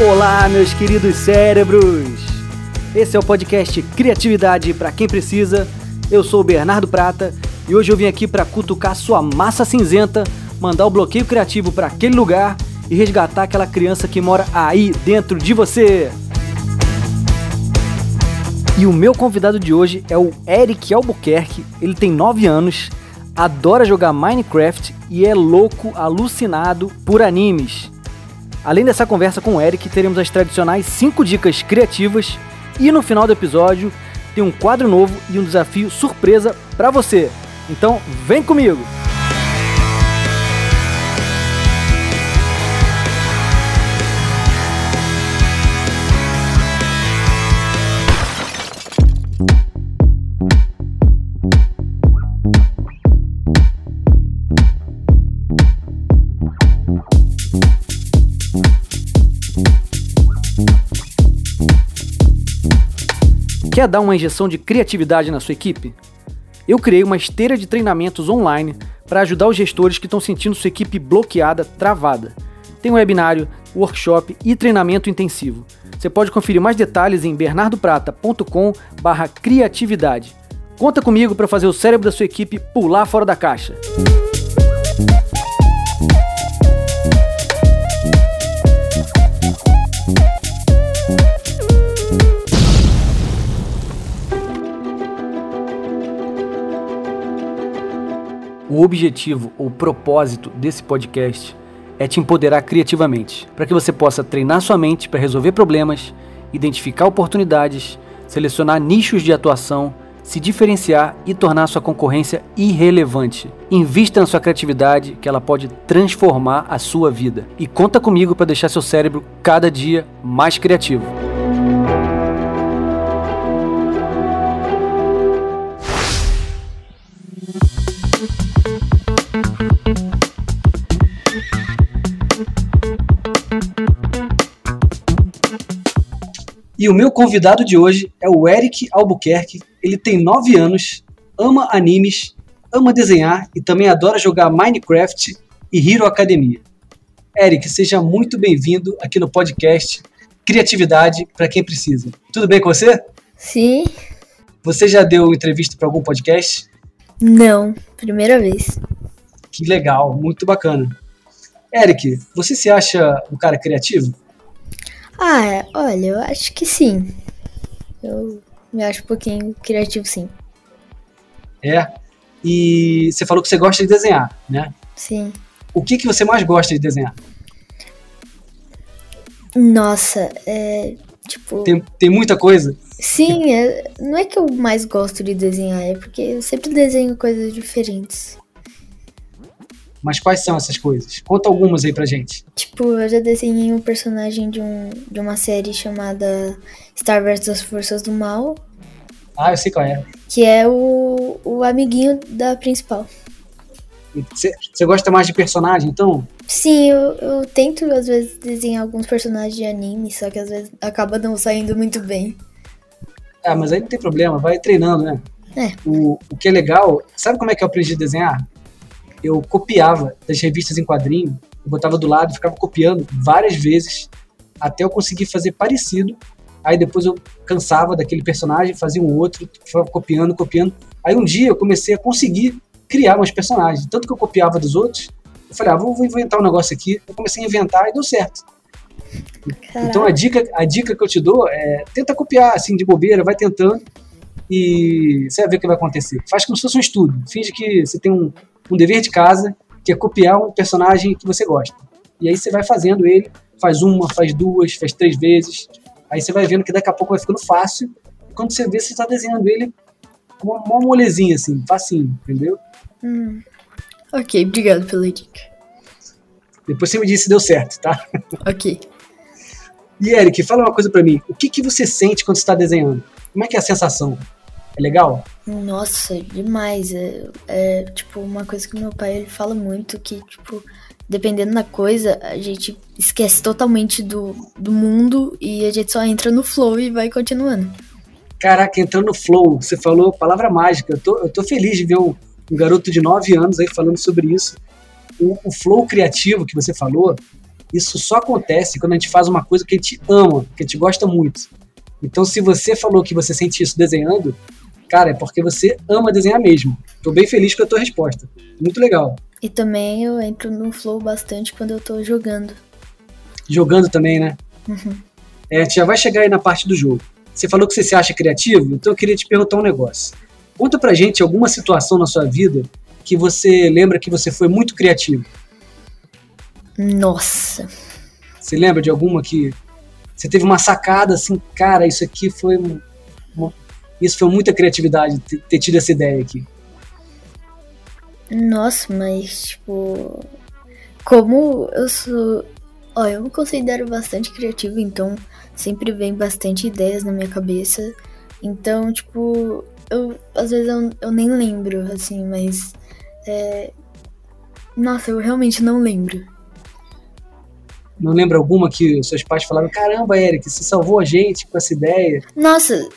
Olá, meus queridos cérebros! Esse é o podcast Criatividade para quem precisa. Eu sou o Bernardo Prata e hoje eu vim aqui para cutucar sua massa cinzenta, mandar o bloqueio criativo para aquele lugar e resgatar aquela criança que mora aí dentro de você. E o meu convidado de hoje é o Eric Albuquerque. Ele tem 9 anos, adora jogar Minecraft e é louco, alucinado por animes. Além dessa conversa com o Eric, teremos as tradicionais 5 dicas criativas e no final do episódio tem um quadro novo e um desafio surpresa para você. Então, vem comigo! Quer dar uma injeção de criatividade na sua equipe? Eu criei uma esteira de treinamentos online para ajudar os gestores que estão sentindo sua equipe bloqueada, travada. Tem um webinário, workshop e treinamento intensivo. Você pode conferir mais detalhes em bernardoprata.com/criatividade. Conta comigo para fazer o cérebro da sua equipe pular fora da caixa. O objetivo ou propósito desse podcast é te empoderar criativamente, para que você possa treinar sua mente para resolver problemas, identificar oportunidades, selecionar nichos de atuação, se diferenciar e tornar sua concorrência irrelevante. Invista na sua criatividade, que ela pode transformar a sua vida. E conta comigo para deixar seu cérebro cada dia mais criativo. E o meu convidado de hoje é o Eric Albuquerque. Ele tem 9 anos, ama animes, ama desenhar e também adora jogar Minecraft e Hero Academia. Eric, seja muito bem-vindo aqui no podcast Criatividade para quem precisa. Tudo bem com você? Sim. Você já deu entrevista para algum podcast? Não, primeira vez. Que legal, muito bacana. Eric, você se acha um cara criativo? Ah, é, olha, eu acho que sim. Eu me acho um pouquinho criativo, sim. É. E você falou que você gosta de desenhar, né? Sim. O que, que você mais gosta de desenhar? Nossa, é. Tipo. Tem, tem muita coisa? Sim, é, não é que eu mais gosto de desenhar, é porque eu sempre desenho coisas diferentes. Mas quais são essas coisas? Conta algumas aí pra gente. Tipo, eu já desenhei um personagem de, um, de uma série chamada Star Wars as Forças do Mal. Ah, eu sei qual é. Que é o, o amiguinho da principal. Você gosta mais de personagem, então? Sim, eu, eu tento às vezes desenhar alguns personagens de anime, só que às vezes acaba não saindo muito bem. Ah, mas aí não tem problema, vai treinando, né? É. O, o que é legal, sabe como é que eu aprendi a desenhar? Eu copiava das revistas em quadrinho, eu botava do lado, ficava copiando várias vezes até eu conseguir fazer parecido. Aí depois eu cansava daquele personagem, fazia um outro, ficava copiando, copiando. Aí um dia eu comecei a conseguir criar meus personagens. Tanto que eu copiava dos outros, eu falei, ah, vou, vou inventar um negócio aqui. Eu comecei a inventar e deu certo. Caraca. Então a dica, a dica que eu te dou é tenta copiar assim de bobeira, vai tentando e você vai ver o que vai acontecer. Faz como se fosse um estudo. Finge que você tem um, um dever de casa, que é copiar um personagem que você gosta. E aí você vai fazendo ele, faz uma, faz duas, faz três vezes. Aí você vai vendo que daqui a pouco vai ficando fácil. Quando você vê, você está desenhando ele com uma, uma molezinha, assim, facinho, entendeu? Hum. Ok, obrigado pela dica. Depois você me diz se deu certo, tá? Ok. E Eric, fala uma coisa para mim. O que, que você sente quando está desenhando? Como é que é a sensação? É legal? Nossa, demais. É, é, tipo uma coisa que meu pai ele fala muito que tipo dependendo da coisa a gente esquece totalmente do, do mundo e a gente só entra no flow e vai continuando. Caraca, entrando no flow, você falou palavra mágica. Eu tô, eu tô feliz de ver um, um garoto de 9 anos aí falando sobre isso. O, o, flow criativo que você falou Isso só acontece quando a gente faz uma coisa que a gente ama, que a gente gosta muito. Então, se você falou que você sente isso desenhando, cara, é porque você ama desenhar mesmo. Tô bem feliz com a tua resposta. Muito legal. E também eu entro no flow bastante quando eu tô jogando. Jogando também, né? Uhum. É, já vai chegar aí na parte do jogo. Você falou que você se acha criativo, então eu queria te perguntar um negócio. Conta pra gente alguma situação na sua vida que você lembra que você foi muito criativo. Nossa. Você lembra de alguma que você teve uma sacada assim, cara, isso aqui foi uma, isso foi muita criatividade ter, tido essa ideia aqui. Nossa, mas tipo, como eu sou, ó, eu me considero bastante criativo, então sempre vem bastante ideias na minha cabeça. Então, tipo, eu às vezes eu, eu nem lembro, assim, mas é, nossa, eu realmente não lembro. Não lembra alguma que seus pais falaram: caramba, Eric, você salvou a gente com essa ideia? Nossa,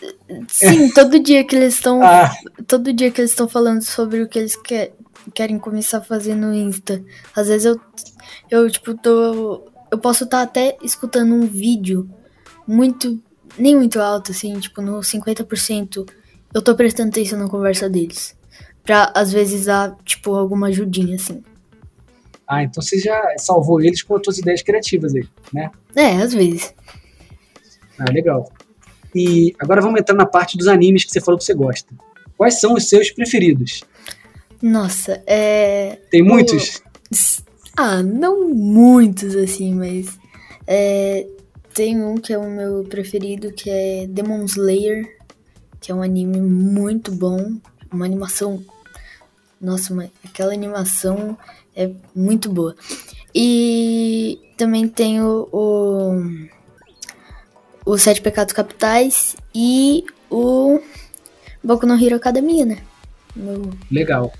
sim, todo dia que eles estão. Ah. Todo dia que eles estão falando sobre o que eles quer, querem começar a fazer no Insta. Às vezes eu, eu tipo, tô. Eu posso estar tá até escutando um vídeo muito. Nem muito alto, assim, tipo, no 50%. Eu tô prestando atenção na conversa deles. Pra, às vezes, dar, tipo, alguma ajudinha, assim. Ah, então você já salvou eles com as suas ideias criativas aí, né? É, às vezes. Ah, legal. E agora vamos entrar na parte dos animes que você falou que você gosta. Quais são os seus preferidos? Nossa, é. Tem muitos? Ah, não muitos assim, mas. É... Tem um que é o meu preferido, que é Demon Slayer, que é um anime muito bom, uma animação. Nossa, aquela animação é muito boa. E também tem o, o, o Sete Pecados Capitais e o Boku no Hero Academia, né? No... Legal.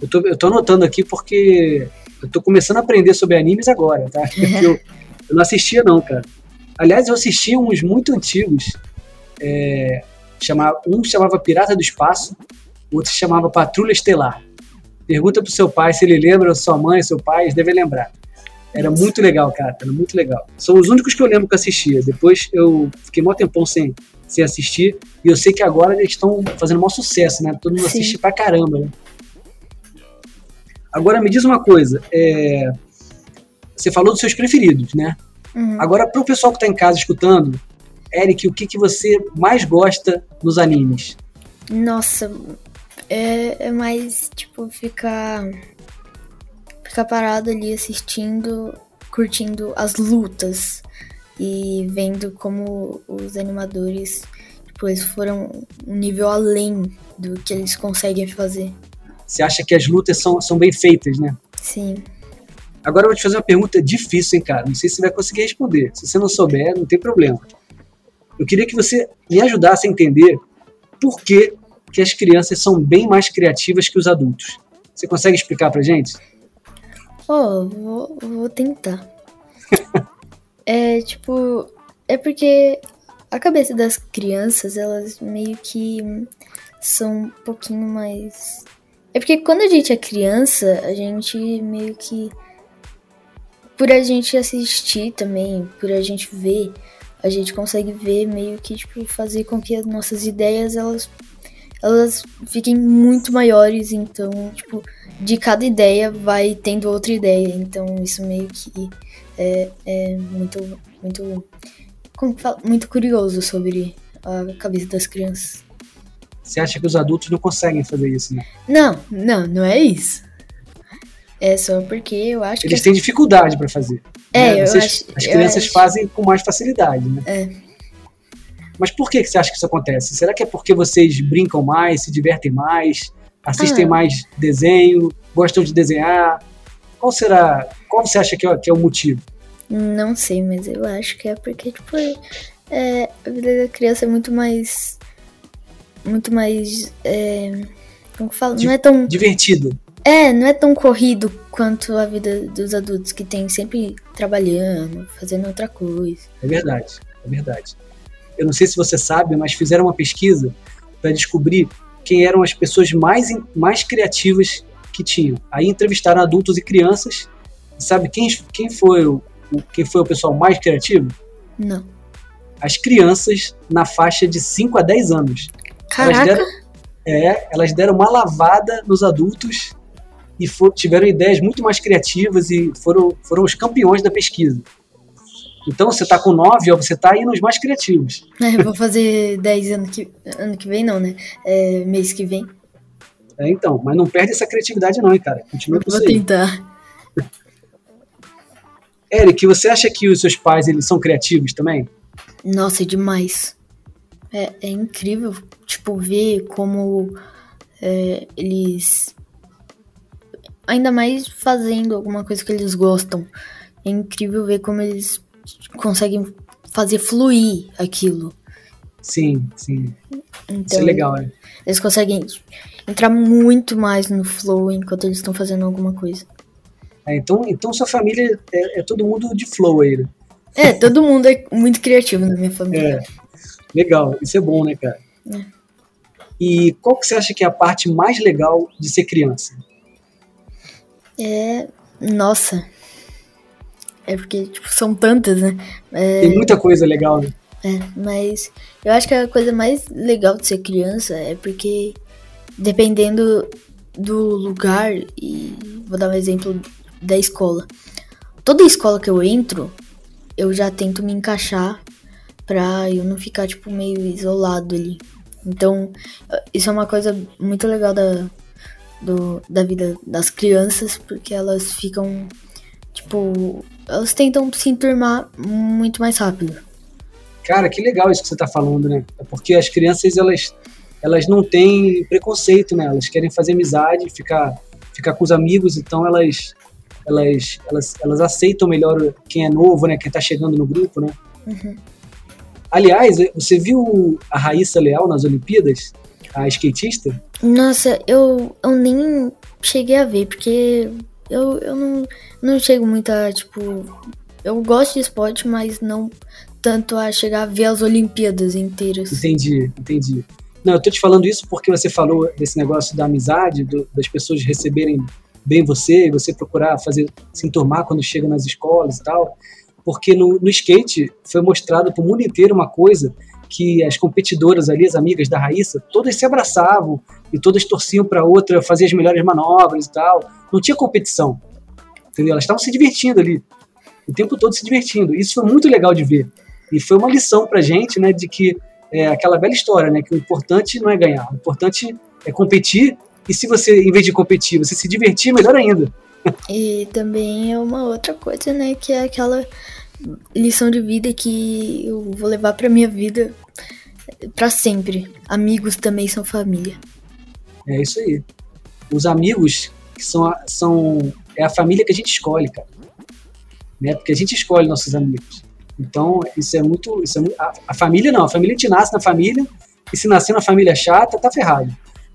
Eu tô, eu tô anotando aqui porque eu tô começando a aprender sobre animes agora, tá? Eu, eu, não assistia não, cara. Aliás, eu assisti uns muito antigos. É, chamava, um chamava Pirata do Espaço, outro se chamava Patrulha Estelar. Pergunta pro seu pai se ele lembra, sua mãe, seu pai, eles devem lembrar. Era muito legal, cara, era muito legal. São os únicos que eu lembro que assistia. Depois eu fiquei mó tempão sem, sem assistir. E eu sei que agora eles estão fazendo maior sucesso, né? Todo mundo Sim. assiste pra caramba, né? Agora me diz uma coisa. É... Você falou dos seus preferidos, né? Uhum. Agora, pro pessoal que tá em casa escutando, Eric, o que, que você mais gosta nos animes? Nossa, é, é mais, tipo, ficar. Ficar parado ali assistindo, curtindo as lutas e vendo como os animadores, tipo, eles foram um nível além do que eles conseguem fazer. Você acha que as lutas são, são bem feitas, né? Sim. Agora eu vou te fazer uma pergunta difícil, hein, cara? Não sei se você vai conseguir responder. Se você não souber, não tem problema. Eu queria que você me ajudasse a entender por que que as crianças são bem mais criativas que os adultos. Você consegue explicar pra gente? Oh, vou, vou tentar. é tipo, é porque a cabeça das crianças, elas meio que são um pouquinho mais. É porque quando a gente é criança, a gente meio que. Por a gente assistir também, por a gente ver, a gente consegue ver meio que, tipo, fazer com que as nossas ideias elas elas fiquem muito maiores, então, tipo, de cada ideia vai tendo outra ideia. Então, isso meio que é, é muito, muito, muito curioso sobre a cabeça das crianças. Você acha que os adultos não conseguem fazer isso, né? Não, não, não é isso. É só porque eu acho Eles que. têm dificuldade para fazer. É, né? eu Vocês, acho, as crianças acho... fazem com mais facilidade, né? É. Mas por que, você acha que isso acontece? Será que é porque vocês brincam mais, se divertem mais, assistem ah. mais desenho, gostam de desenhar? Qual será? Qual você acha que é, que é o motivo? Não sei, mas eu acho que é porque, tipo, é, a vida da criança é muito mais. Muito mais. É, como que fala? Não é tão. Divertido. É, não é tão corrido quanto a vida dos adultos que tem sempre trabalhando, fazendo outra coisa. É verdade, é verdade eu não sei se você sabe, mas fizeram uma pesquisa para descobrir quem eram as pessoas mais, mais criativas que tinham. Aí entrevistaram adultos e crianças. Sabe quem, quem foi quem foi o pessoal mais criativo? Não. As crianças na faixa de 5 a 10 anos. Caraca! Elas deram, é, elas deram uma lavada nos adultos e for, tiveram ideias muito mais criativas e foram, foram os campeões da pesquisa. Então você tá com 9, ó, você tá aí nos mais criativos. É, vou fazer 10 ano que, ano que vem, não, né? É, mês que vem. É, então, mas não perde essa criatividade não, hein, cara. Continua com Vou isso aí. tentar. Eric, você acha que os seus pais eles são criativos também? Nossa, é demais. É, é incrível, tipo, ver como é, eles. Ainda mais fazendo alguma coisa que eles gostam. É incrível ver como eles conseguem fazer fluir aquilo. Sim, sim. Então, Isso é legal, né? Eles conseguem entrar muito mais no flow enquanto eles estão fazendo alguma coisa. É, então, então sua família é, é todo mundo de flow aí, né? É, todo mundo é muito criativo na minha família. É, legal, isso é bom, né, cara? É. E qual que você acha que é a parte mais legal de ser criança? É. Nossa. É porque, tipo, são tantas, né? É, Tem muita coisa legal, né? é, mas eu acho que a coisa mais legal de ser criança é porque, dependendo do lugar, e vou dar um exemplo da escola. Toda escola que eu entro, eu já tento me encaixar pra eu não ficar, tipo, meio isolado ali. Então, isso é uma coisa muito legal da, do, da vida das crianças, porque elas ficam, tipo, elas tentam se enturmar muito mais rápido. Cara, que legal isso que você tá falando, né? É porque as crianças, elas, elas não têm preconceito, né? Elas querem fazer amizade, ficar, ficar com os amigos, então elas, elas, elas, elas aceitam melhor quem é novo, né? Quem tá chegando no grupo, né? Uhum. Aliás, você viu a Raíssa Leal nas Olimpíadas? A skatista? Nossa, eu, eu nem cheguei a ver, porque eu, eu não, não chego muito a, tipo. Eu gosto de esporte, mas não tanto a chegar a ver as Olimpíadas inteiras. Entendi, entendi. Não, eu tô te falando isso porque você falou desse negócio da amizade, do- das pessoas receberem bem você, você procurar fazer, se enturmar quando chega nas escolas e tal. Porque no, no skate foi mostrado pro mundo inteiro uma coisa que as competidoras ali, as amigas da Raíssa, todas se abraçavam e todas torciam para outra fazer as melhores manobras e tal. Não tinha competição. Entendeu? Elas estavam se divertindo ali. O tempo todo se divertindo. Isso foi muito legal de ver. E foi uma lição pra gente, né, de que é aquela velha história, né, que o importante não é ganhar, o importante é competir. E se você, em vez de competir, você se divertir, melhor ainda. E também é uma outra coisa, né? Que é aquela lição de vida que eu vou levar pra minha vida pra sempre. Amigos também são família. É isso aí. Os amigos que são, a- são é a família que a gente escolhe, cara. Né? Porque a gente escolhe nossos amigos. Então, isso é muito. Isso é muito a, a família não, a família te nasce na família, e se nascer na família chata, tá ferrado.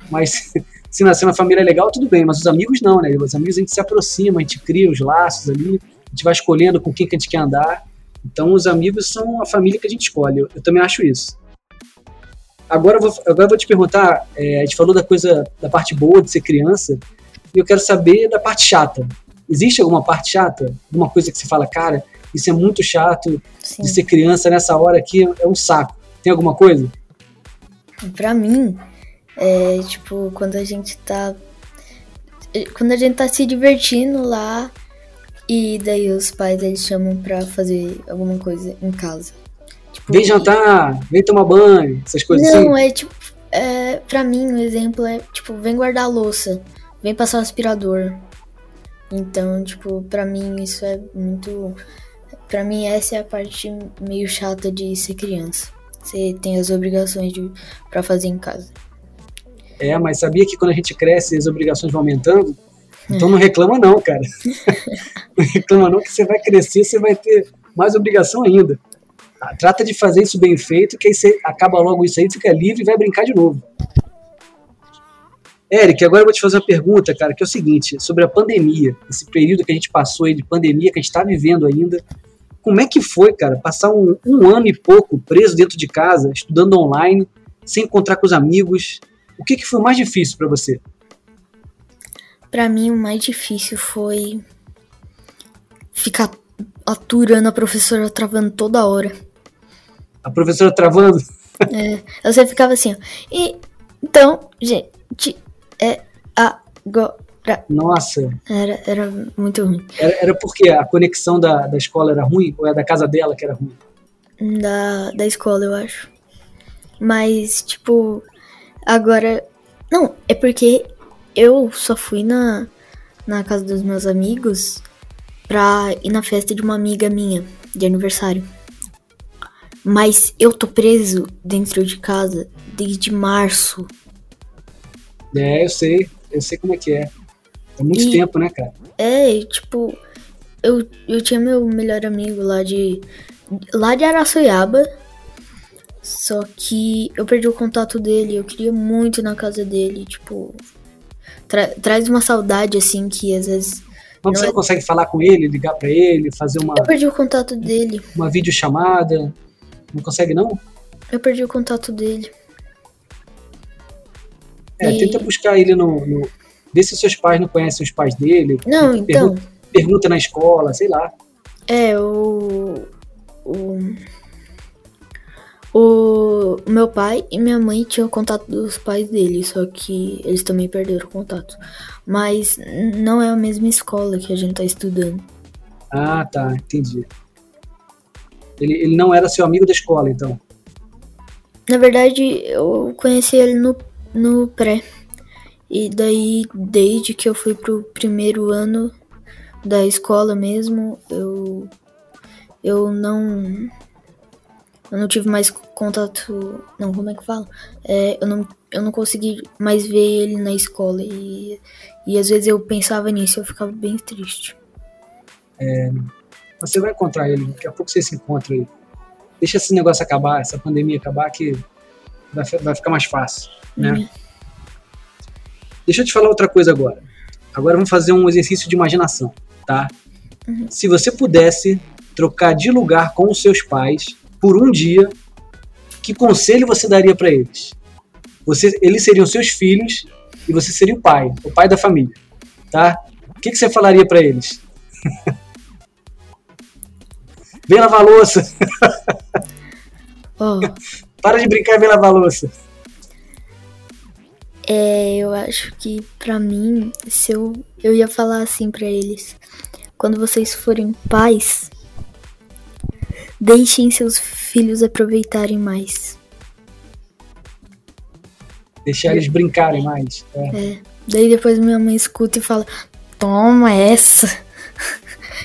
Mas se nascer na família legal, tudo bem, mas os amigos não, né? Os amigos a gente se aproxima, a gente cria os laços ali, a gente vai escolhendo com quem que a gente quer andar. Então, os amigos são a família que a gente escolhe. Eu, eu também acho isso. Agora eu vou, agora eu vou te perguntar, é, a gente falou da coisa, da parte boa de ser criança, e eu quero saber da parte chata. Existe alguma parte chata? Alguma coisa que você fala, cara, isso é muito chato Sim. de ser criança nessa hora aqui, é um saco. Tem alguma coisa? Pra mim, é tipo, quando a gente tá. Quando a gente tá se divertindo lá e daí os pais eles chamam pra fazer alguma coisa em casa. Tipo, Vem jantar, vem tomar banho, essas coisas Não, assim. é tipo. É, pra mim, o exemplo é tipo, vem guardar a louça, vem passar o aspirador. Então, tipo, pra mim isso é muito. Pra mim, essa é a parte meio chata de ser criança. Você tem as obrigações de, pra fazer em casa. É, mas sabia que quando a gente cresce, as obrigações vão aumentando? Então não reclama não, cara. não reclama não que você vai crescer, você vai ter mais obrigação ainda. Ah, Trata de fazer isso bem feito, que aí você acaba logo isso aí, fica livre e vai brincar de novo. Eric, agora eu vou te fazer uma pergunta, cara, que é o seguinte, sobre a pandemia, esse período que a gente passou aí de pandemia, que a gente está vivendo ainda. Como é que foi, cara, passar um, um ano e pouco preso dentro de casa, estudando online, sem encontrar com os amigos? O que, que foi mais difícil para você? Pra mim, o mais difícil foi ficar aturando a professora travando toda hora. A professora travando? É, você ficava assim, ó. E, então, gente, é agora. Nossa. Era, era muito ruim. Era, era porque a conexão da, da escola era ruim? Ou é da casa dela que era ruim? Da, da escola, eu acho. Mas, tipo, agora. Não, é porque eu só fui na, na casa dos meus amigos pra ir na festa de uma amiga minha, de aniversário. Mas eu tô preso dentro de casa desde março. É, eu sei. Eu sei como é que é. É muito e, tempo, né, cara? É, tipo, eu, eu tinha meu melhor amigo lá de. lá de Araçoiaba. Só que eu perdi o contato dele. Eu queria muito ir na casa dele. Tipo. Tra traz uma saudade, assim, que às vezes. Mas você não, é... consegue falar com ele, ligar para ele, fazer uma. Eu perdi o contato dele. Uma videochamada. Não consegue, não? Eu perdi o contato dele. É, e... tenta buscar ele no, no. Vê se seus pais não conhecem os pais dele. Não, então. Pergunta, pergunta na escola, sei lá. É, o. O. O meu pai e minha mãe tinham contato dos pais dele, só que eles também perderam o contato. Mas não é a mesma escola que a gente tá estudando. Ah, tá, entendi. Ele, ele não era seu amigo da escola, então? Na verdade, eu conheci ele no, no pré. E daí, desde que eu fui pro primeiro ano da escola mesmo, eu eu não eu não tive mais contato, não, como é que fala? É, eu não eu não consegui mais ver ele na escola e e às vezes eu pensava nisso, eu ficava bem triste. É, você vai encontrar ele, daqui a pouco você se encontra aí. Deixa esse negócio acabar, essa pandemia acabar, que vai, vai ficar mais fácil, né? Uhum. Deixa eu te falar outra coisa agora. Agora vamos fazer um exercício de imaginação, tá? Uhum. Se você pudesse trocar de lugar com os seus pais por um dia, que conselho você daria para eles? Você, eles seriam seus filhos e você seria o pai, o pai da família, tá? O que, que você falaria para eles? Vem lavar louça. Oh. Para de brincar e vem lavar louça. É, eu acho que para mim, se eu, eu ia falar assim para eles, quando vocês forem pais, deixem seus filhos aproveitarem mais. Deixar eles brincarem mais. É. é. Daí depois minha mãe escuta e fala: Toma essa.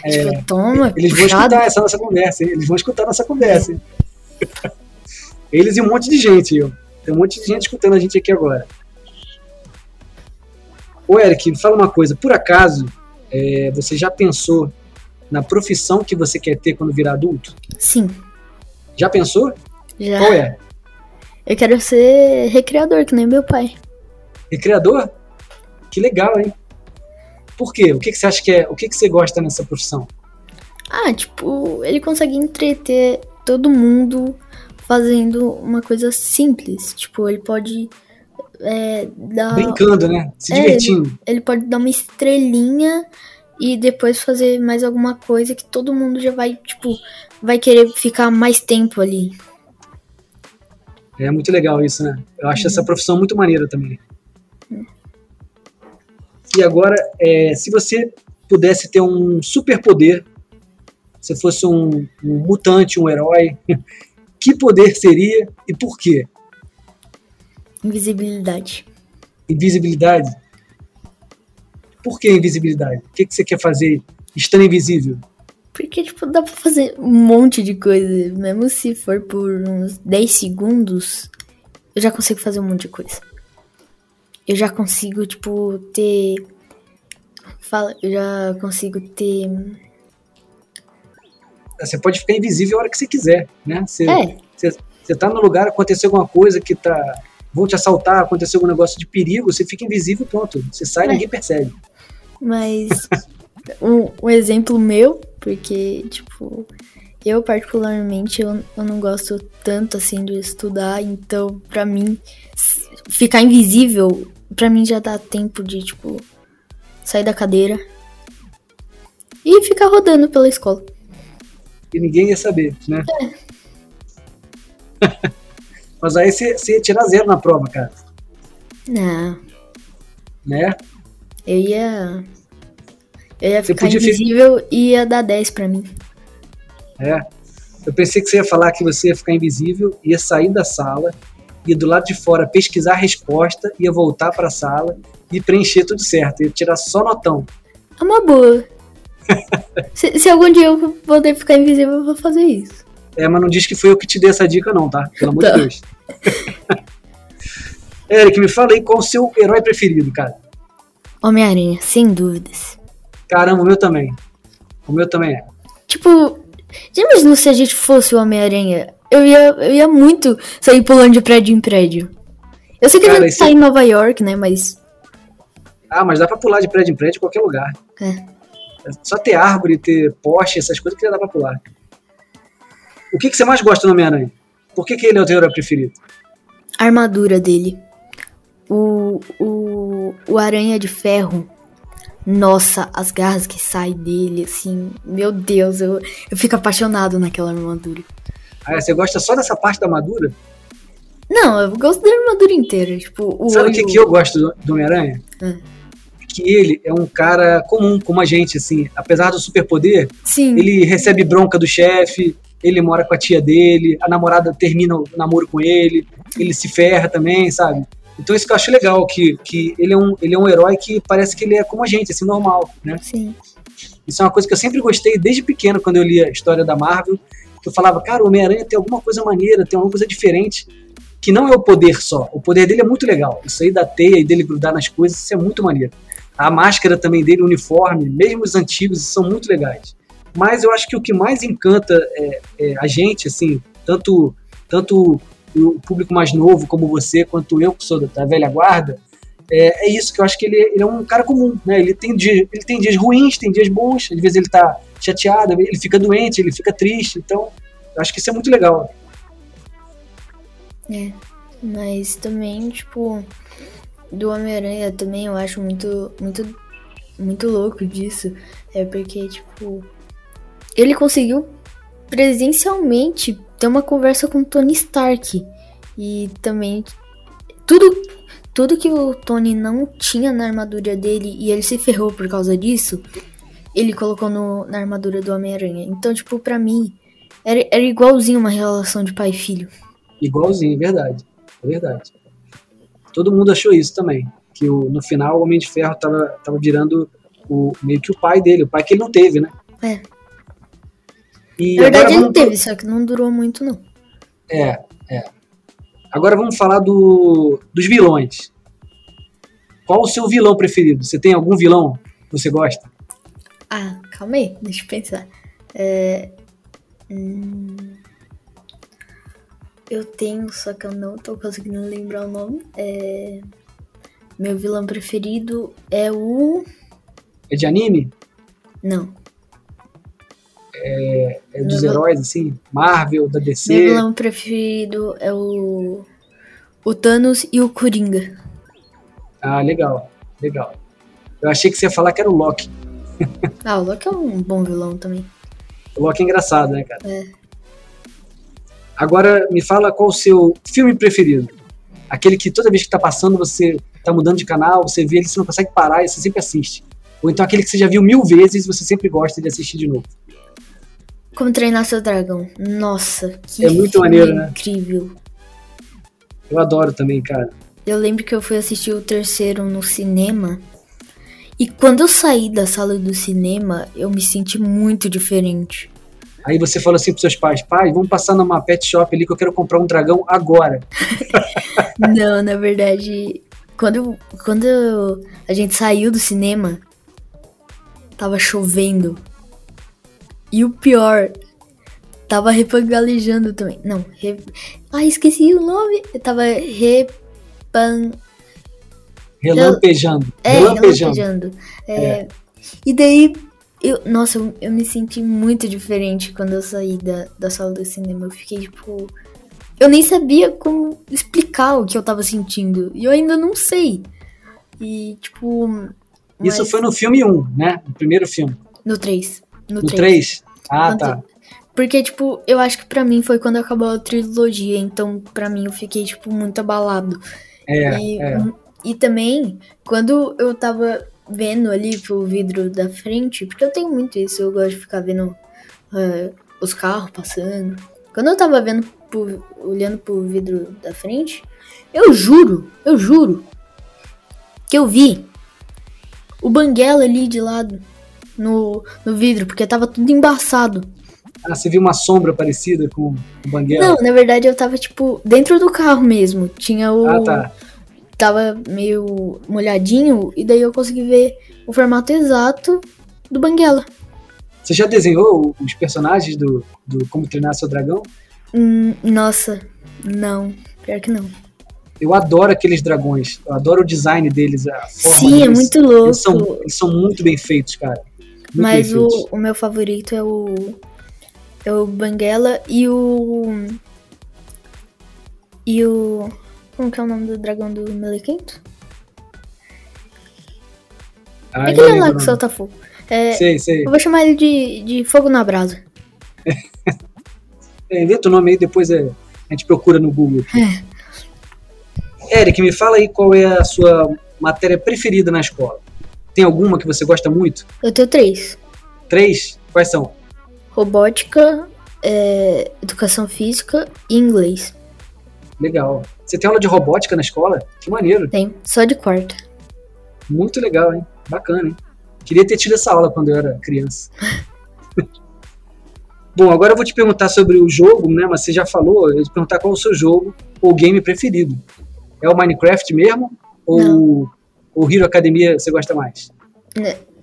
É, tipo, toma, eles puxado. vão escutar essa nossa conversa, hein? eles vão escutar nossa conversa. Hein? Eles e um monte de gente, eu. Tem um monte de gente escutando a gente aqui agora. Ô Eric, me fala uma coisa, por acaso é, você já pensou na profissão que você quer ter quando virar adulto? Sim. Já pensou? Já. Qual é? Eu quero ser recreador, que nem meu pai. Recreador? Que legal, hein? Por quê? O que, que você acha que é? O que, que você gosta nessa profissão? Ah, tipo, ele consegue entreter todo mundo fazendo uma coisa simples. Tipo, ele pode é, dar. Brincando, né? Se é, divertindo. Ele, ele pode dar uma estrelinha e depois fazer mais alguma coisa que todo mundo já vai, tipo, vai querer ficar mais tempo ali. É muito legal isso, né? Eu acho uhum. essa profissão muito maneira também. E agora, é, se você pudesse ter um superpoder, se fosse um, um mutante, um herói, que poder seria e por quê? Invisibilidade. Invisibilidade? Por que invisibilidade? O que, que você quer fazer estando invisível? Porque, tipo, dá pra fazer um monte de coisa. Mesmo se for por uns 10 segundos, eu já consigo fazer um monte de coisa eu já consigo, tipo, ter. Fala, eu já consigo ter. Você pode ficar invisível a hora que você quiser, né? Você, é. você, você tá no lugar, aconteceu alguma coisa que tá. Vão te assaltar, aconteceu algum negócio de perigo, você fica invisível, pronto. Você sai e é. ninguém percebe. Mas. um, um exemplo meu, porque, tipo, eu, particularmente, eu, eu não gosto tanto assim de estudar, então, pra mim, ficar invisível Pra mim já dá tempo de, tipo, sair da cadeira e ficar rodando pela escola. e ninguém ia saber, né? É. Mas aí você, você ia tirar zero na prova, cara. Não. Né? Eu ia. Eu ia ficar invisível fi... e ia dar 10 pra mim. É. Eu pensei que você ia falar que você ia ficar invisível, ia sair da sala, ia do lado de fora pesquisar a resposta, ia voltar pra sala e preencher tudo certo. Ia tirar só notão. É uma boa. se, se, algum dia eu poder ficar invisível, eu vou fazer isso. É, mas não diz que foi eu que te dei essa dica, não, tá? Pelo amor tá. de Deus. Eric, me fala aí qual o seu herói preferido, cara. Homem-Aranha, sem dúvidas. Caramba, o meu também. O meu também é. Tipo, já imaginou se a gente fosse o Homem-Aranha? Eu ia, eu ia muito sair pulando de prédio em prédio. Eu sei que Cara, a gente tá é... em Nova York, né? Mas. Ah, mas dá pra pular de prédio em prédio em qualquer lugar. É. é só ter árvore, ter poste, essas coisas que já dá pra pular. O que, que você mais gosta do Homem-Aranha? Por que, que ele é o teu herói preferido? A armadura dele. O, o, o Aranha de Ferro nossa, as garras que saem dele, assim, meu Deus, eu, eu fico apaixonado naquela armadura. Ah, você gosta só dessa parte da armadura? Não, eu gosto da armadura inteira. Tipo, o Sabe o que, que eu gosto do, do Homem-Aranha? Ah. Que ele é um cara comum, como a gente, assim. Apesar do superpoder, Sim. ele recebe bronca do chefe, ele mora com a tia dele, a namorada termina o namoro com ele, ele se ferra também, sabe? Então isso que eu acho legal, que, que ele, é um, ele é um herói que parece que ele é como a gente, assim, normal, né? Sim. Isso é uma coisa que eu sempre gostei desde pequeno, quando eu li a história da Marvel, que eu falava, cara, o Homem-Aranha tem alguma coisa maneira, tem alguma coisa diferente, que não é o poder só. O poder dele é muito legal. Isso aí da teia e dele grudar nas coisas, isso é muito maneiro. A máscara também dele, o uniforme, mesmo os antigos, são muito legais. Mas eu acho que o que mais encanta é, é a gente, assim, tanto, tanto o público mais novo como você, quanto eu que sou da, velha guarda, é, é, isso que eu acho que ele, ele, é um cara comum, né? Ele tem, dia, ele tem dias ruins, tem dias bons, às vezes ele tá chateado, ele fica doente, ele fica triste, então eu acho que isso é muito legal. É, mas também, tipo, do Homem-Aranha também eu acho muito, muito, muito louco disso, é porque, tipo, ele conseguiu presencialmente ter uma conversa com Tony Stark. E também tudo tudo que o Tony não tinha na armadura dele e ele se ferrou por causa disso, ele colocou no, na armadura do Homem-Aranha. Então, tipo, pra mim, era, era igualzinho uma relação de pai e filho. Igualzinho, é verdade. É verdade. Todo mundo achou isso também. Que o, no final o Homem de Ferro tava, tava virando o, meio que o pai dele, o pai que ele não teve, né? É. E Na verdade ele teve, só que não durou muito, não. É, é. Agora vamos falar do, dos vilões. Qual o seu vilão preferido? Você tem algum vilão que você gosta? Ah, calma aí, deixa eu pensar. É... Hum... Eu tenho, só que eu não tô conseguindo lembrar o nome. É... Meu vilão preferido é o. É de anime? Não é, é dos meu heróis, assim? Marvel, da DC? Meu vilão preferido é o, o Thanos e o Coringa. Ah, legal, legal. Eu achei que você ia falar que era o Loki. ah, o Loki é um bom vilão também. O Loki é engraçado, né, cara? É. Agora, me fala qual o seu filme preferido. Aquele que toda vez que tá passando, você tá mudando de canal, você vê ele, você não consegue parar e você sempre assiste. Ou então aquele que você já viu mil vezes e você sempre gosta de assistir de novo. Como treinar seu dragão. Nossa, que é muito maneiro, né? incrível. Eu adoro também, cara. Eu lembro que eu fui assistir o terceiro no cinema. E quando eu saí da sala do cinema, eu me senti muito diferente. Aí você falou assim pros seus pais, pai, vamos passar numa pet shop ali que eu quero comprar um dragão agora. Não, na verdade, quando, quando a gente saiu do cinema, tava chovendo. E o pior, tava repangalejando também. Não, re... ah, esqueci o nome. Eu tava repan... Relampejando. É, relampejando. relampejando. É, é. E daí, eu, nossa, eu, eu, me senti muito diferente quando eu saí da, da sala do cinema. Eu fiquei tipo. Eu nem sabia como explicar o que eu tava sentindo. E eu ainda não sei. E, tipo. Isso foi no filme 1, né? No primeiro filme. No 3. No, no 3. Ah, tá. Porque, tipo, eu acho que pra mim foi quando acabou a trilogia, então pra mim eu fiquei, tipo, muito abalado. É, e, é. e também, quando eu tava vendo ali pro vidro da frente, porque eu tenho muito isso, eu gosto de ficar vendo eh, os carros passando. Quando eu tava vendo, pro- olhando pro vidro da frente, eu juro, eu juro, que eu vi o Banguela ali de lado no, no vidro, porque tava tudo embaçado. Ah, você viu uma sombra parecida com o Banguela? Não, na verdade eu tava, tipo, dentro do carro mesmo. Tinha o. Ah, tá. Tava meio molhadinho, e daí eu consegui ver o formato exato do Banguela. Você já desenhou os personagens do, do Como Treinar Seu Dragão? Hum, nossa, não. Pior que não. Eu adoro aqueles dragões. Eu adoro o design deles, Sim, é deles. muito louco. Eles são, eles são muito bem feitos, cara. Mas o, o meu favorito é o. É o Banguela e o. E o. Como que é o nome do dragão do Melequento? Ah, É aquele lá que solta fogo. É, Sei, sei. eu vou chamar ele de, de Fogo na Brasa. É, inventa o nome aí, depois é- a gente procura no Google. É. Eric, me fala aí qual é a sua matéria preferida na escola. Tem alguma que você gosta muito? Eu tenho três. Três? Quais são? Robótica, é, educação física e inglês. Legal. Você tem aula de robótica na escola? Que maneiro. Tem, só de quarta. Muito legal, hein? Bacana, hein? Queria ter tido essa aula quando eu era criança. Bom, agora eu vou te perguntar sobre o jogo, né? Mas você já falou, eu vou te perguntar qual é o seu jogo ou game preferido. É o Minecraft mesmo? Ou o Hero Academia você gosta mais?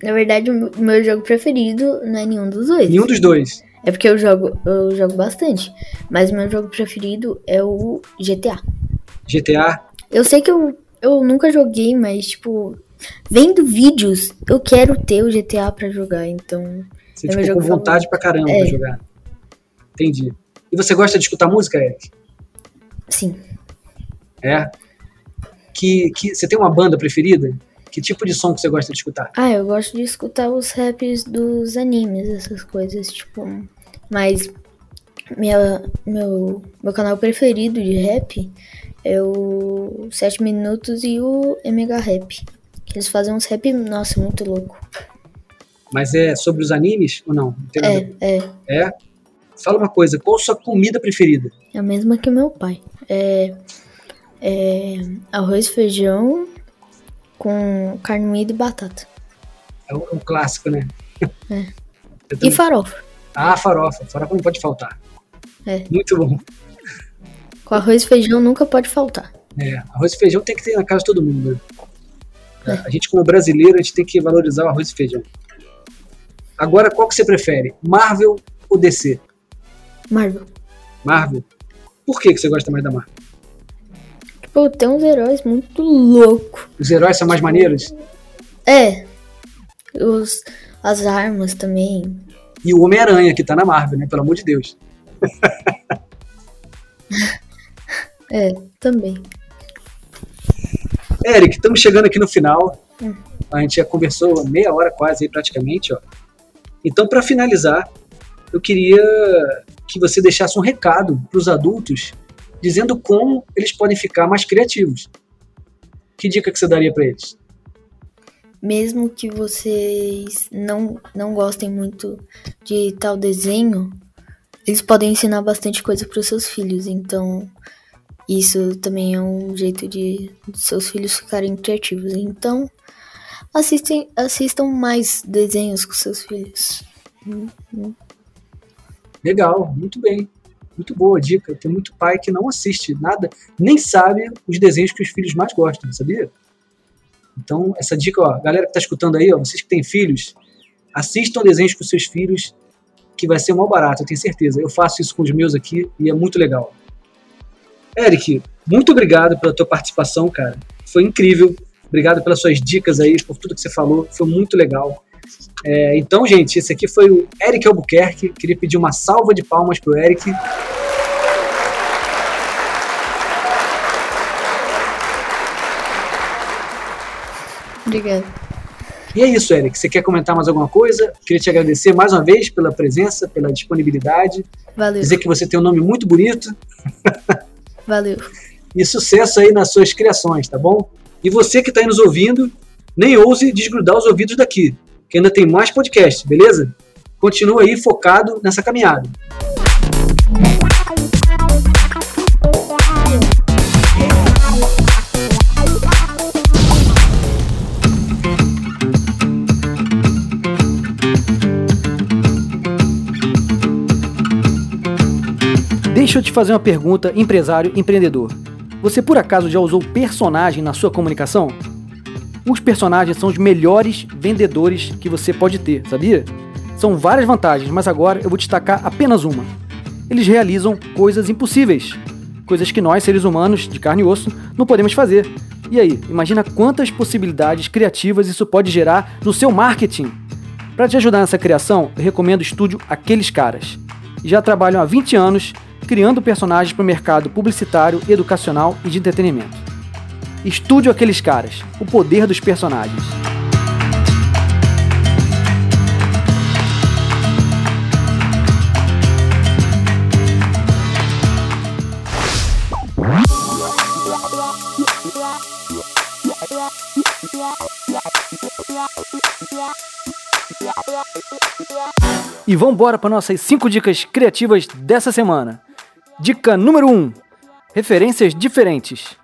Na verdade, o meu- jogo preferido não é nenhum dos dois. Nenhum dos dois. É porque eu jogo, eu jogo bastante. Mas o meu jogo preferido é o GTA. GTA? Eu sei que eu, eu nunca joguei, mas, tipo, vendo vídeos, eu quero ter o GTA pra jogar, então. Você É ficou com jogo vontade pra caramba É. pra jogar. Entendi. E você gosta de escutar música, Eric? Sim. É? Que, que, você tem uma banda preferida? Que tipo de som que você gosta de escutar? Ah, eu gosto de escutar os raps dos animes, essas coisas, tipo. Mas minha, meu, meu canal preferido de rap é o 7 Minutos e o MH Rap. Que eles fazem uns rap, nossa, muito louco. Mas é sobre os animes ou não? Não. É, é. É? Fala uma coisa, qual a sua comida preferida? É a mesma que o meu pai. É, é arroz, feijão com carne moída e batata. É um, um clássico, né? É. E farofa. Ah, farofa. Farofa não pode faltar. É. Muito bom. Com arroz e feijão nunca pode faltar. É, arroz e feijão tem que ter na casa de todo mundo, né? A gente, como brasileiro, a gente tem que valorizar o arroz e feijão. Agora, qual que você prefere? Marvel ou DC? Marvel. Marvel? Por que, que você gosta mais da Marvel? Tipo, tem uns heróis muito loucos. Os heróis são mais maneiros? É. Os, as armas também. E o Homem-Aranha, que tá na Marvel, né? Pelo amor de Deus. É, também. Eric, estamos chegando aqui no final. Hum. A gente já conversou meia hora quase aí praticamente, ó. Então, para finalizar, eu queria que você deixasse um recado para os adultos, dizendo como eles podem ficar mais criativos. Que dica que você daria para eles? Mesmo que vocês não, não gostem muito de tal desenho, eles podem ensinar bastante coisa para os seus filhos. Então, isso também é um jeito de seus filhos ficarem criativos. Então, assistem, assistam mais desenhos com seus filhos. Legal, muito bem. Muito boa dica. Tem muito pai que não assiste nada, nem sabe os desenhos que os filhos mais gostam, sabia? Então, essa dica, ó, galera que tá escutando aí, ó, vocês que têm filhos, assistam desenhos com seus filhos, que vai ser mal barato, eu tenho certeza. Eu faço isso com os meus aqui e é muito legal. Eric, muito obrigado pela tua participação, cara. Foi incrível. Obrigado pelas suas dicas aí, por tudo que você falou. Foi muito legal. É, então, gente, esse aqui foi o Eric Albuquerque. Queria pedir uma salva de palmas pro Eric. Obrigada. E é isso, Eric. Você quer comentar mais alguma coisa? Queria te agradecer mais uma vez pela presença, pela disponibilidade. Valeu. Dizer que você tem um nome muito bonito. Valeu. E sucesso aí nas suas criações, tá bom? E você que está aí nos ouvindo, nem ouse desgrudar os ouvidos daqui, que ainda tem mais podcast, beleza? Continua aí focado nessa caminhada. Deixa eu te fazer uma pergunta, empresário empreendedor. Você por acaso já usou personagem na sua comunicação? Os personagens são os melhores vendedores que você pode ter, sabia? São várias vantagens, mas agora eu vou destacar apenas uma. Eles realizam coisas impossíveis, coisas que nós, seres humanos de carne e osso, não podemos fazer. E aí, imagina quantas possibilidades criativas isso pode gerar no seu marketing. Para te ajudar nessa criação, eu recomendo o estúdio Aqueles Caras. Já trabalham há 20 anos criando personagens para o mercado publicitário, educacional e de entretenimento. Estúdio Aqueles Caras O Poder dos Personagens. E vamos para nossas 5 dicas criativas dessa semana. Dica número 1: um, referências diferentes.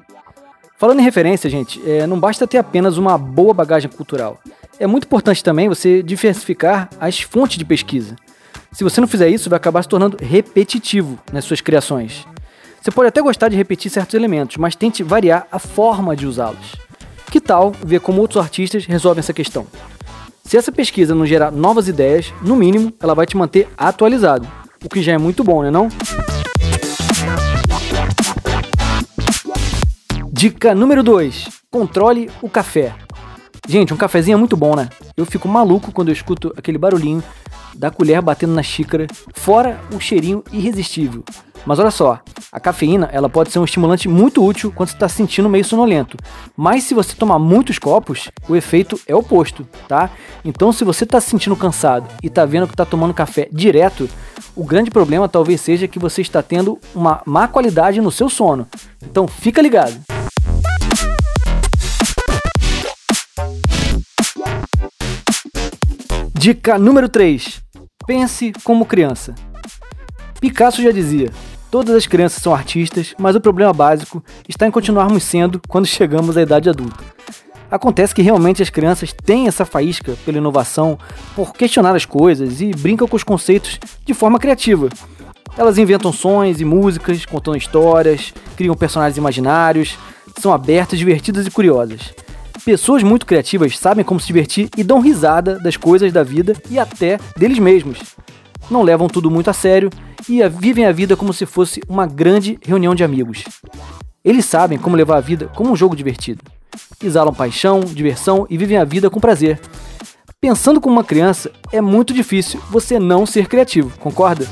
Falando em referência, gente, é, não basta ter apenas uma boa bagagem cultural. É muito importante também você diversificar as fontes de pesquisa. Se você não fizer isso, vai acabar se tornando repetitivo nas suas criações. Você pode até gostar de repetir certos elementos, mas tente variar a forma de usá-los. Que tal ver como outros artistas resolvem essa questão? Se essa pesquisa não gerar novas ideias, no mínimo, ela vai te manter atualizado, o que já é muito bom, né não? Dica número 2: controle o café. Gente, um cafezinho é muito bom, né? Eu fico maluco quando eu escuto aquele barulhinho da colher batendo na xícara, fora o cheirinho irresistível. Mas olha só, a cafeína ela pode ser um estimulante muito útil quando você está se sentindo meio sonolento. Mas se você tomar muitos copos, o efeito é oposto, tá? Então se você está se sentindo cansado e está vendo que está tomando café direto, o grande problema talvez seja que você está tendo uma má qualidade no seu sono. Então fica ligado. Dica número 3. Pense como criança. Picasso já dizia: todas as crianças são artistas, mas o problema básico está em continuarmos sendo quando chegamos à idade adulta. Acontece que realmente as crianças têm essa faísca pela inovação, por questionar as coisas e brincam com os conceitos de forma criativa. Elas inventam sons e músicas, contando histórias, criam personagens imaginários, são abertas, divertidas e curiosas. Pessoas muito criativas sabem como se divertir e dão risada das coisas da vida e até deles mesmos. Não levam tudo muito a sério e vivem a vida como se fosse uma grande reunião de amigos. Eles sabem como levar a vida como um jogo divertido. Exalam paixão, diversão e vivem a vida com prazer. Pensando como uma criança, é muito difícil você não ser criativo, concorda?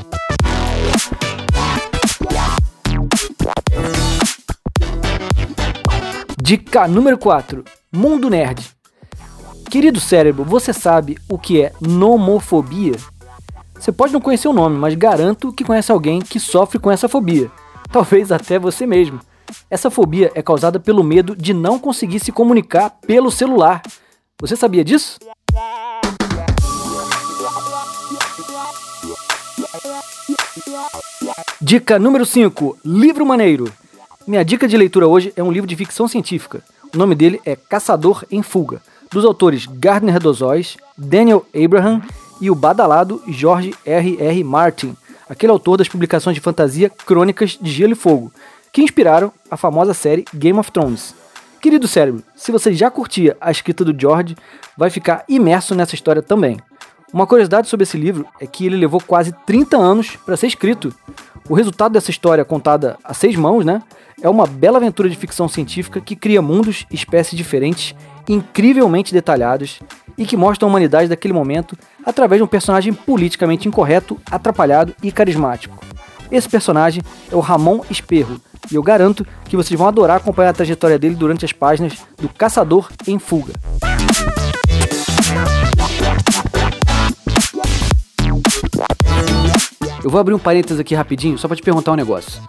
Dica número 4: Mundo Nerd. Querido cérebro, você sabe o que é nomofobia? Você pode não conhecer o nome, mas garanto que conhece alguém que sofre com essa fobia. Talvez até você mesmo. Essa fobia é causada pelo medo de não conseguir se comunicar pelo celular. Você sabia disso? Dica número 5: Livro Maneiro. Minha dica de leitura hoje é um livro de ficção científica. O nome dele é Caçador em Fuga, dos autores Gardner Dozois, Daniel Abraham e o badalado George R. R. Martin, aquele autor das publicações de fantasia Crônicas de Gelo e Fogo, que inspiraram a famosa série Game of Thrones. Querido cérebro, se você já curtia a escrita do George, vai ficar imerso nessa história também. Uma curiosidade sobre esse livro é que ele levou quase 30 anos para ser escrito. O resultado dessa história contada a seis mãos, né, é uma bela aventura de ficção científica que cria mundos e espécies diferentes, incrivelmente detalhados, e que mostra a humanidade daquele momento através de um personagem politicamente incorreto, atrapalhado e carismático. Esse personagem é o Ramon Esperro, e eu garanto que vocês vão adorar acompanhar a trajetória dele durante as páginas do Caçador em Fuga. Eu vou abrir um parênteses aqui rapidinho só para te perguntar um negócio.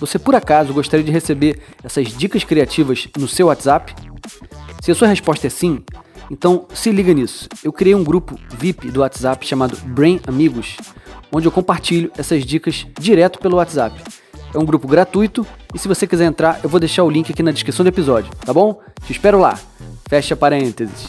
Você por acaso gostaria de receber essas dicas criativas no seu WhatsApp? Se a sua resposta é sim, então se liga nisso. Eu criei um grupo VIP do WhatsApp chamado Brain Amigos, onde eu compartilho essas dicas direto pelo WhatsApp. É um grupo gratuito e se você quiser entrar, eu vou deixar o link aqui na descrição do episódio, tá bom? Te espero lá. Fecha parênteses.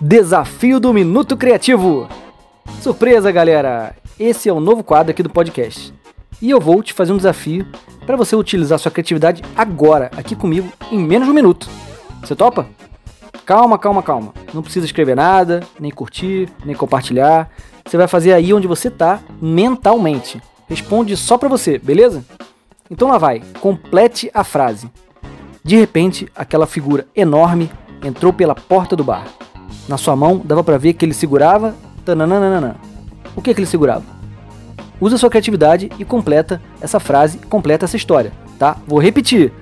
Desafio do Minuto Criativo. Surpresa, galera! Esse é o novo quadro aqui do podcast. E eu vou te fazer um desafio para você utilizar sua criatividade agora, aqui comigo, em menos de um minuto. Você topa? Calma, calma, calma. Não precisa escrever nada, nem curtir, nem compartilhar. Você vai fazer aí onde você tá, mentalmente. Responde só para você, beleza? Então lá vai, complete a frase. De repente, aquela figura enorme entrou pela porta do bar. Na sua mão dava para ver que ele segurava. Tananana. O que, que ele segurava? Usa sua criatividade e completa essa frase, completa essa história, tá? Vou repetir.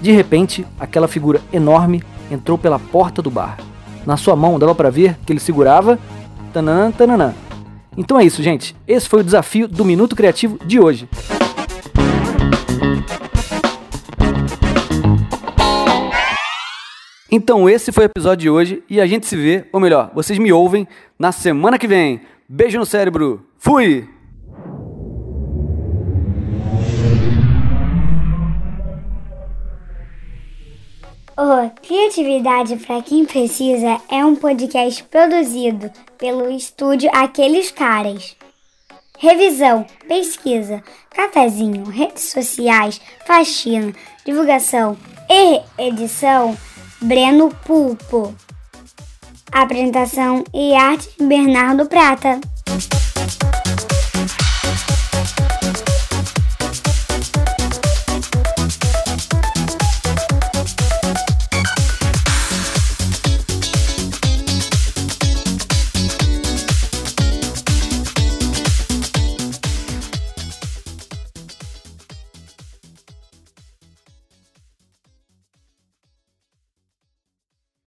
De repente, aquela figura enorme entrou pela porta do bar. Na sua mão dava para ver que ele segurava. Tananã. Então é isso, gente. Esse foi o desafio do Minuto Criativo de hoje. Então esse foi o episódio de hoje e a gente se vê, ou melhor, vocês me ouvem na semana que vem. Beijo no cérebro. Fui! O Criatividade para quem precisa é um podcast produzido pelo estúdio Aqueles Caras. Revisão, pesquisa, cafezinho, redes sociais, faxina, divulgação e edição Breno Pulpo. Apresentação e arte Bernardo Prata.